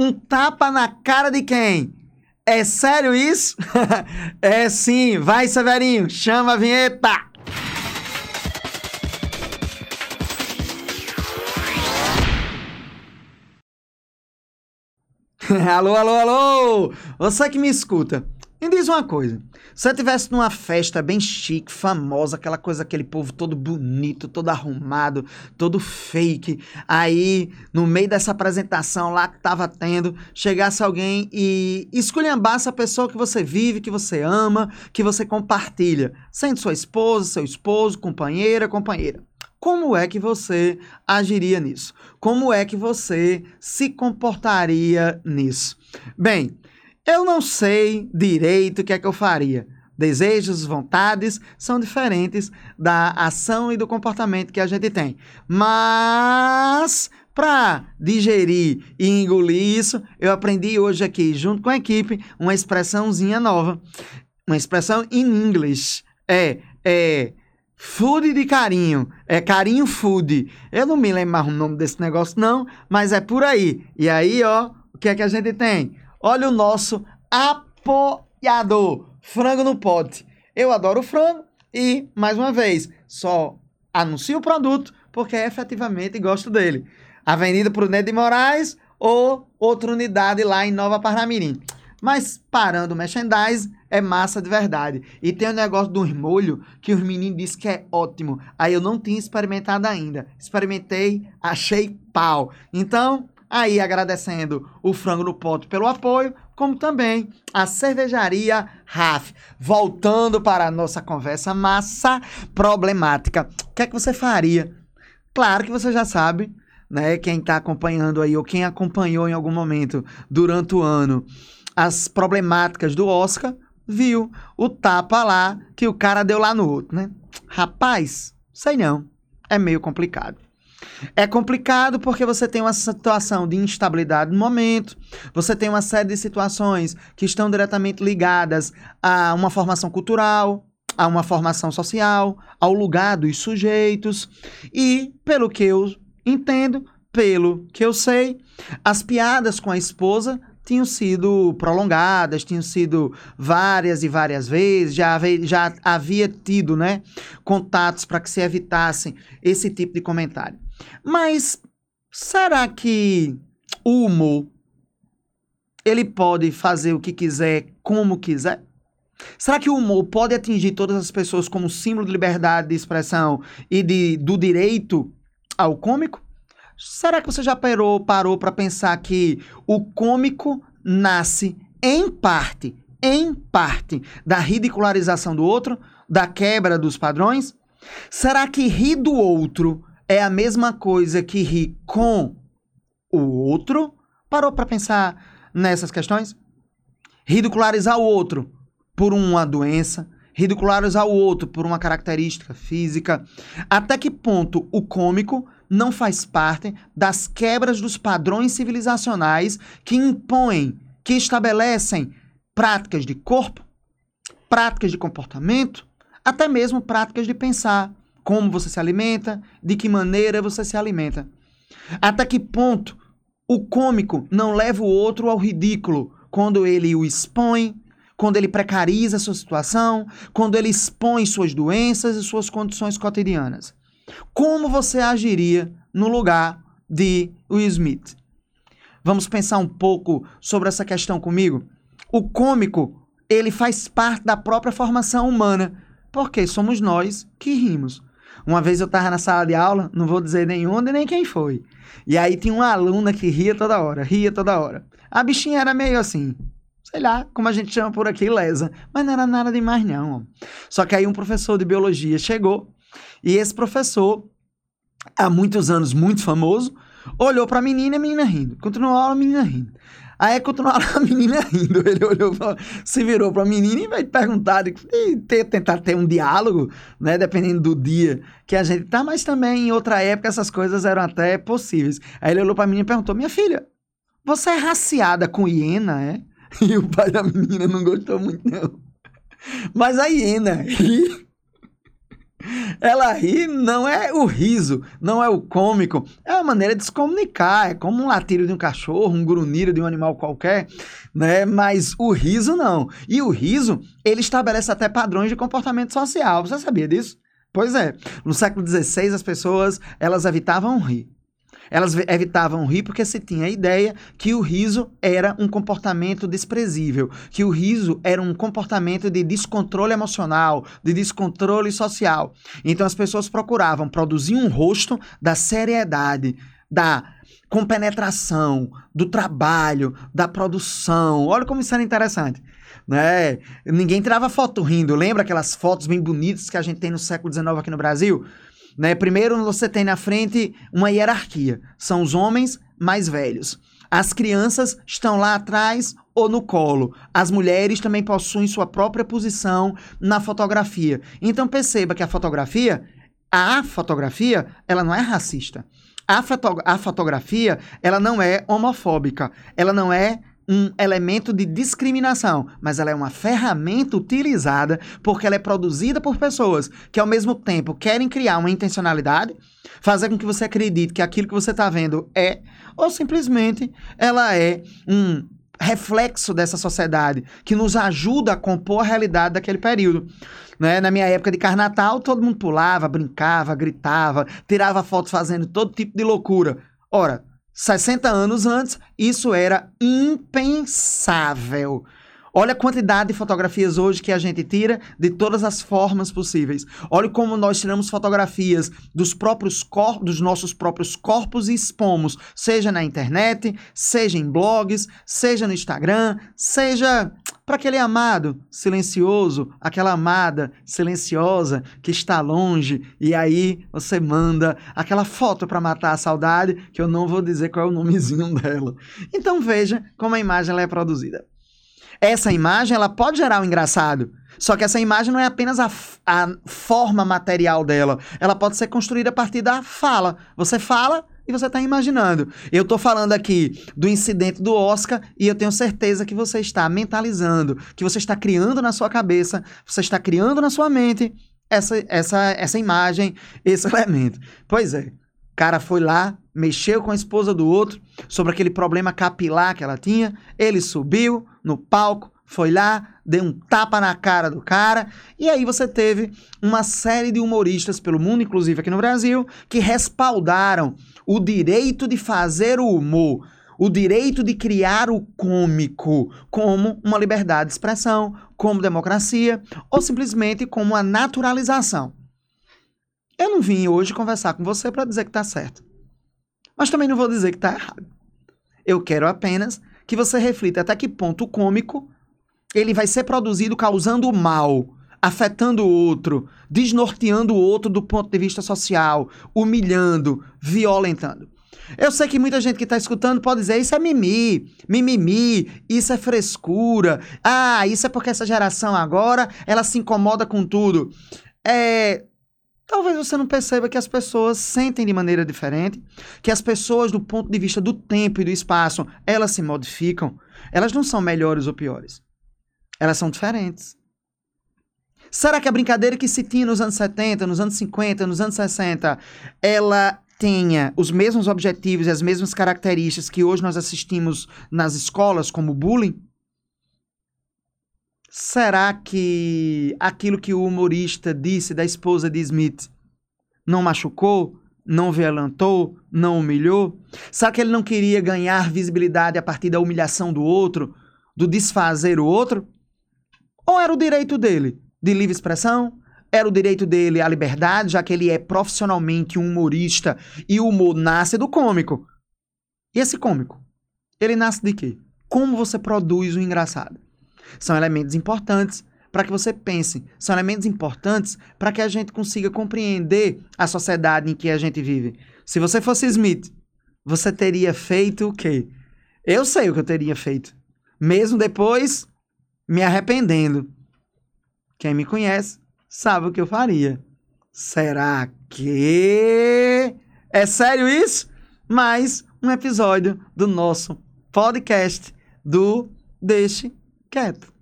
Um tapa na cara de quem? É sério isso? é sim. Vai, Severinho, chama a vinheta. alô, alô, alô! Você que me escuta, me diz uma coisa. Se você estivesse numa festa bem chique, famosa, aquela coisa, aquele povo todo bonito, todo arrumado, todo fake, aí no meio dessa apresentação lá que tava tendo, chegasse alguém e esculhambasse a pessoa que você vive, que você ama, que você compartilha, sendo sua esposa, seu esposo, companheira, companheira. Como é que você agiria nisso? Como é que você se comportaria nisso? Bem, eu não sei direito o que é que eu faria. Desejos, vontades são diferentes da ação e do comportamento que a gente tem. Mas para digerir e engolir isso, eu aprendi hoje aqui, junto com a equipe, uma expressãozinha nova. Uma expressão em inglês. É, é Food de carinho. É carinho food. Eu não me lembro mais o nome desse negócio, não, mas é por aí. E aí, ó, o que é que a gente tem? Olha o nosso apoiador. Frango no pote. Eu adoro frango e, mais uma vez, só anuncio o produto porque efetivamente gosto dele. Avenida Prudente de Moraes ou outra unidade lá em Nova Parnamirim. Mas parando o merchandise, é massa de verdade. E tem o um negócio do molho que os meninos dizem que é ótimo. Aí eu não tinha experimentado ainda. Experimentei, achei pau. Então, aí agradecendo o Frango no Pote pelo apoio, como também a cervejaria RAF. Voltando para a nossa conversa massa problemática. O que é que você faria? Claro que você já sabe, né? Quem está acompanhando aí, ou quem acompanhou em algum momento durante o ano as problemáticas do Oscar, viu o tapa lá que o cara deu lá no outro, né? Rapaz, sei não. É meio complicado. É complicado porque você tem uma situação de instabilidade no momento, você tem uma série de situações que estão diretamente ligadas a uma formação cultural, a uma formação social, ao lugar dos sujeitos, e pelo que eu entendo, pelo que eu sei, as piadas com a esposa tinham sido prolongadas, tinham sido várias e várias vezes, já havia, já havia tido né, contatos para que se evitassem esse tipo de comentário. Mas será que o humor ele pode fazer o que quiser, como quiser? Será que o humor pode atingir todas as pessoas como símbolo de liberdade de expressão e de, do direito ao cômico? Será que você já parou parou para pensar que o cômico nasce em parte, em parte da ridicularização do outro, da quebra dos padrões? Será que rir do outro é a mesma coisa que rir com o outro? Parou para pensar nessas questões? Ridicularizar o outro por uma doença, ridicularizar o outro por uma característica física. Até que ponto o cômico não faz parte das quebras dos padrões civilizacionais que impõem, que estabelecem práticas de corpo, práticas de comportamento, até mesmo práticas de pensar, como você se alimenta, de que maneira você se alimenta. Até que ponto o cômico não leva o outro ao ridículo quando ele o expõe, quando ele precariza a sua situação, quando ele expõe suas doenças e suas condições cotidianas. Como você agiria no lugar de Will Smith? Vamos pensar um pouco sobre essa questão comigo? O cômico, ele faz parte da própria formação humana, porque somos nós que rimos. Uma vez eu estava na sala de aula, não vou dizer nem onde nem quem foi. E aí tinha uma aluna que ria toda hora, ria toda hora. A bichinha era meio assim, sei lá, como a gente chama por aqui, lesa. Mas não era nada demais, não. Só que aí um professor de biologia chegou, e esse professor, há muitos anos muito famoso, olhou para a menina e a menina rindo. Continuou a aula, a menina rindo. Aí continuou a menina rindo. Ele olhou, pra, se virou para a menina e vai perguntar, e tentar ter um diálogo, né? Dependendo do dia que a gente tá, mas também em outra época essas coisas eram até possíveis. Aí ele olhou para a menina e perguntou: Minha filha, você é raciada com hiena, é? E o pai da menina não gostou muito, não. Mas a hiena ri. Ela ri não é o riso, não é o cômico, é a maneira de se comunicar, é como um latido de um cachorro, um grunhido de um animal qualquer, né? Mas o riso não. E o riso, ele estabelece até padrões de comportamento social. Você sabia disso? Pois é. No século XVI, as pessoas, elas evitavam rir. Elas evitavam rir porque se tinha a ideia que o riso era um comportamento desprezível, que o riso era um comportamento de descontrole emocional, de descontrole social. Então as pessoas procuravam produzir um rosto da seriedade, da compenetração, do trabalho, da produção. Olha como isso era interessante. Né? Ninguém tirava foto rindo. Lembra aquelas fotos bem bonitas que a gente tem no século XIX aqui no Brasil? Né? Primeiro, você tem na frente uma hierarquia. São os homens mais velhos. As crianças estão lá atrás ou no colo. As mulheres também possuem sua própria posição na fotografia. Então perceba que a fotografia, a fotografia, ela não é racista. A, foto a fotografia, ela não é homofóbica. Ela não é um elemento de discriminação, mas ela é uma ferramenta utilizada porque ela é produzida por pessoas que ao mesmo tempo querem criar uma intencionalidade, fazer com que você acredite que aquilo que você está vendo é, ou simplesmente ela é um reflexo dessa sociedade que nos ajuda a compor a realidade daquele período. Né? Na minha época de carnatal, todo mundo pulava, brincava, gritava, tirava fotos fazendo todo tipo de loucura. Ora, 60 anos antes, isso era impensável. Olha a quantidade de fotografias hoje que a gente tira de todas as formas possíveis. Olha como nós tiramos fotografias dos próprios corpos, dos nossos próprios corpos e expomos, seja na internet, seja em blogs, seja no Instagram, seja para aquele amado silencioso, aquela amada silenciosa que está longe e aí você manda aquela foto para matar a saudade, que eu não vou dizer qual é o nomezinho dela. Então veja como a imagem é produzida. Essa imagem ela pode gerar um engraçado. Só que essa imagem não é apenas a, a forma material dela. Ela pode ser construída a partir da fala. Você fala e você está imaginando. Eu estou falando aqui do incidente do Oscar e eu tenho certeza que você está mentalizando, que você está criando na sua cabeça, você está criando na sua mente essa, essa, essa imagem, esse elemento. Pois é, o cara foi lá, mexeu com a esposa do outro sobre aquele problema capilar que ela tinha, ele subiu no palco, foi lá, deu um tapa na cara do cara, e aí você teve uma série de humoristas pelo mundo, inclusive aqui no Brasil, que respaldaram o direito de fazer o humor, o direito de criar o cômico como uma liberdade de expressão, como democracia, ou simplesmente como uma naturalização. Eu não vim hoje conversar com você para dizer que está certo. Mas também não vou dizer que está errado. Eu quero apenas que você reflita até que ponto o cômico ele vai ser produzido causando mal, afetando o outro, desnorteando o outro do ponto de vista social, humilhando, violentando. Eu sei que muita gente que está escutando pode dizer isso é mimi, mimimi, isso é frescura. Ah, isso é porque essa geração agora ela se incomoda com tudo. É, Talvez você não perceba que as pessoas sentem de maneira diferente, que as pessoas, do ponto de vista do tempo e do espaço, elas se modificam. Elas não são melhores ou piores. Elas são diferentes. Será que a brincadeira que se tinha nos anos 70, nos anos 50, nos anos 60, ela tenha os mesmos objetivos e as mesmas características que hoje nós assistimos nas escolas, como bullying? Será que aquilo que o humorista disse da esposa de Smith não machucou, não violentou, não humilhou? Será que ele não queria ganhar visibilidade a partir da humilhação do outro, do desfazer o outro? Ou era o direito dele de livre expressão? Era o direito dele à liberdade, já que ele é profissionalmente um humorista e o humor nasce do cômico. E esse cômico, ele nasce de quê? Como você produz o engraçado? São elementos importantes para que você pense. São elementos importantes para que a gente consiga compreender a sociedade em que a gente vive. Se você fosse Smith, você teria feito o quê? Eu sei o que eu teria feito. Mesmo depois me arrependendo. Quem me conhece sabe o que eu faria. Será que é sério isso? Mais um episódio do nosso podcast do Deixe Cap.